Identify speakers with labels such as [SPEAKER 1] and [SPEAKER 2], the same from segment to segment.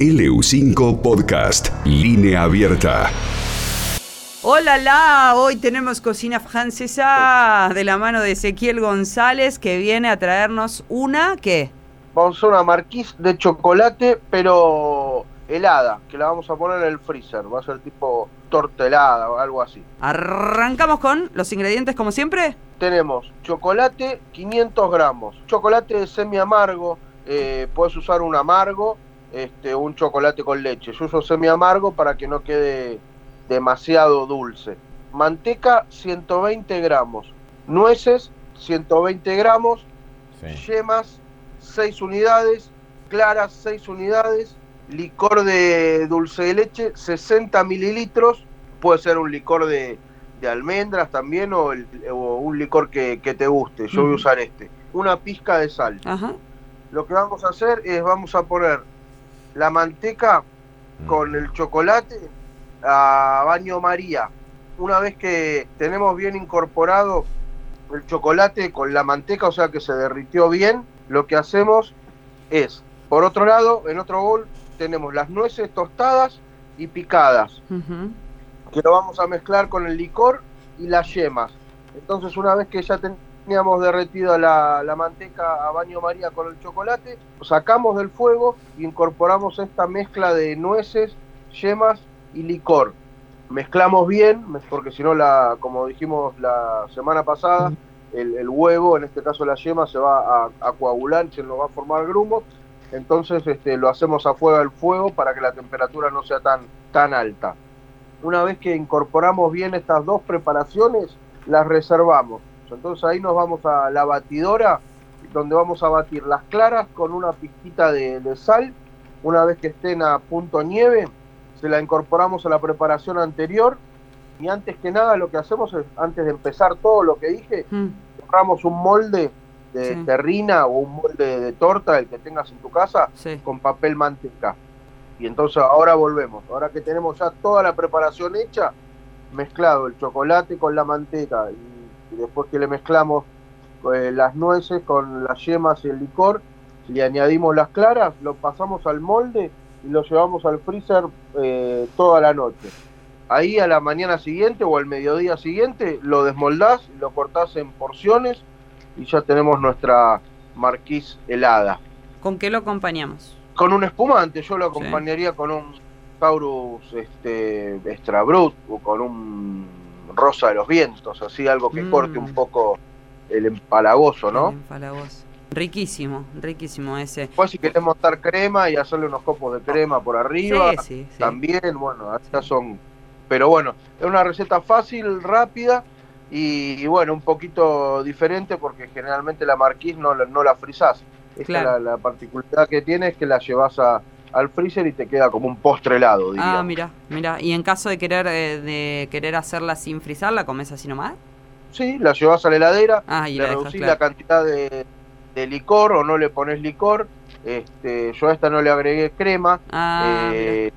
[SPEAKER 1] LU5 Podcast, línea abierta.
[SPEAKER 2] Hola, la, hoy tenemos cocina francesa de la mano de Ezequiel González que viene a traernos una, ¿qué?
[SPEAKER 3] Vamos a una marquise de chocolate, pero helada, que la vamos a poner en el freezer. Va a ser tipo torta helada o algo así.
[SPEAKER 2] Arrancamos con los ingredientes como siempre.
[SPEAKER 3] Tenemos chocolate 500 gramos, chocolate semi amargo, eh, puedes usar un amargo, este, un chocolate con leche. Yo uso semi amargo para que no quede demasiado dulce. Manteca 120 gramos, nueces 120 gramos, yemas 6 unidades, claras 6 unidades, licor de dulce de leche 60 mililitros, puede ser un licor de, almendras también o, un licor que, te guste, yo voy a usar este, una pizca de sal. Lo que vamos a hacer es vamos a poner la manteca con el chocolate a baño María. Una vez que tenemos bien incorporado el chocolate con la manteca, o sea que se derritió bien, lo que hacemos es, por otro lado, en otro bol tenemos las nueces tostadas y picadas, que lo vamos a mezclar con el licor y las yemas. Entonces una vez que ya teníamos derretida la, manteca a baño María con el chocolate, sacamos del fuego e incorporamos esta mezcla de nueces, yemas y licor. Mezclamos bien, porque si no, la, como dijimos la semana pasada, el, huevo, en este caso la yema, se va a, coagular, se nos va a formar grumos. Entonces este, lo hacemos a fuego del fuego para que la temperatura no sea tan, tan alta. Una vez que incorporamos bien estas dos preparaciones, las reservamos. Entonces ahí nos vamos a la batidora, donde vamos a batir las claras con una pizquita de, de sal. Una vez que estén a punto nieve, se la incorporamos a la preparación anterior y antes que nada lo que hacemos es, antes de empezar todo lo que dije, mm. un molde de terrina o un molde de torta, el que tengas en tu casa, con papel manteca. Y entonces ahora volvemos, ahora que tenemos ya toda la preparación hecha, mezclado el chocolate con la manteca y, después que le mezclamos eh, las nueces con las yemas y el licor, le añadimos las claras, lo pasamos al molde y lo llevamos al freezer eh, toda la noche. Ahí a la mañana siguiente o al mediodía siguiente lo desmoldás, lo cortás en porciones y ya tenemos nuestra marquís helada.
[SPEAKER 2] ¿Con qué lo acompañamos?
[SPEAKER 3] Con un espumante, yo lo acompañaría con un Taurus este, Extra Brut o con un Rosa de los Vientos, así algo que corte un mm. poco el empalagoso, ¿no? El
[SPEAKER 2] empalagoso. Riquísimo, riquísimo ese.
[SPEAKER 3] Pues si querés montar crema y hacerle unos copos de crema por arriba, también, bueno, estas son... Pero bueno, es una receta fácil, rápida y, bueno, un poquito diferente porque generalmente la marquís no, no la frizás. Esta la, particularidad que tiene es que la llevas a, al freezer y te queda como un postre helado,
[SPEAKER 2] diría. Ah, mira, mira. ¿Y en caso de querer eh, de querer hacerla sin frizar, la comes así nomás?
[SPEAKER 3] Sí, la llevas a la heladera, ah, le reducís la cantidad de, de licor o no le pones licor. Este, yo a esta no le agregué crema. Ah, eh,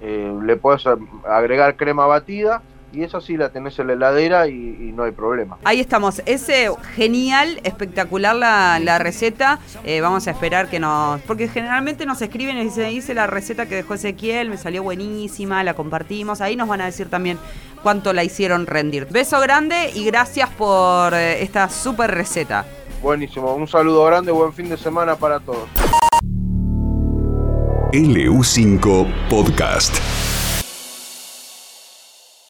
[SPEAKER 3] eh, le puedes agregar crema batida y esa sí la tenés en la heladera y, no hay problema.
[SPEAKER 2] Ahí estamos, ese genial, espectacular la, receta. Eh, vamos a esperar que nos. Porque generalmente nos escriben y dicen: Hice la receta que dejó Ezequiel, me salió buenísima, la compartimos. Ahí nos van a decir también cuánto la hicieron rendir. Beso grande y gracias por esta super receta.
[SPEAKER 3] Buenísimo, un saludo grande, buen fin de semana para todos.
[SPEAKER 1] LU5 Podcast.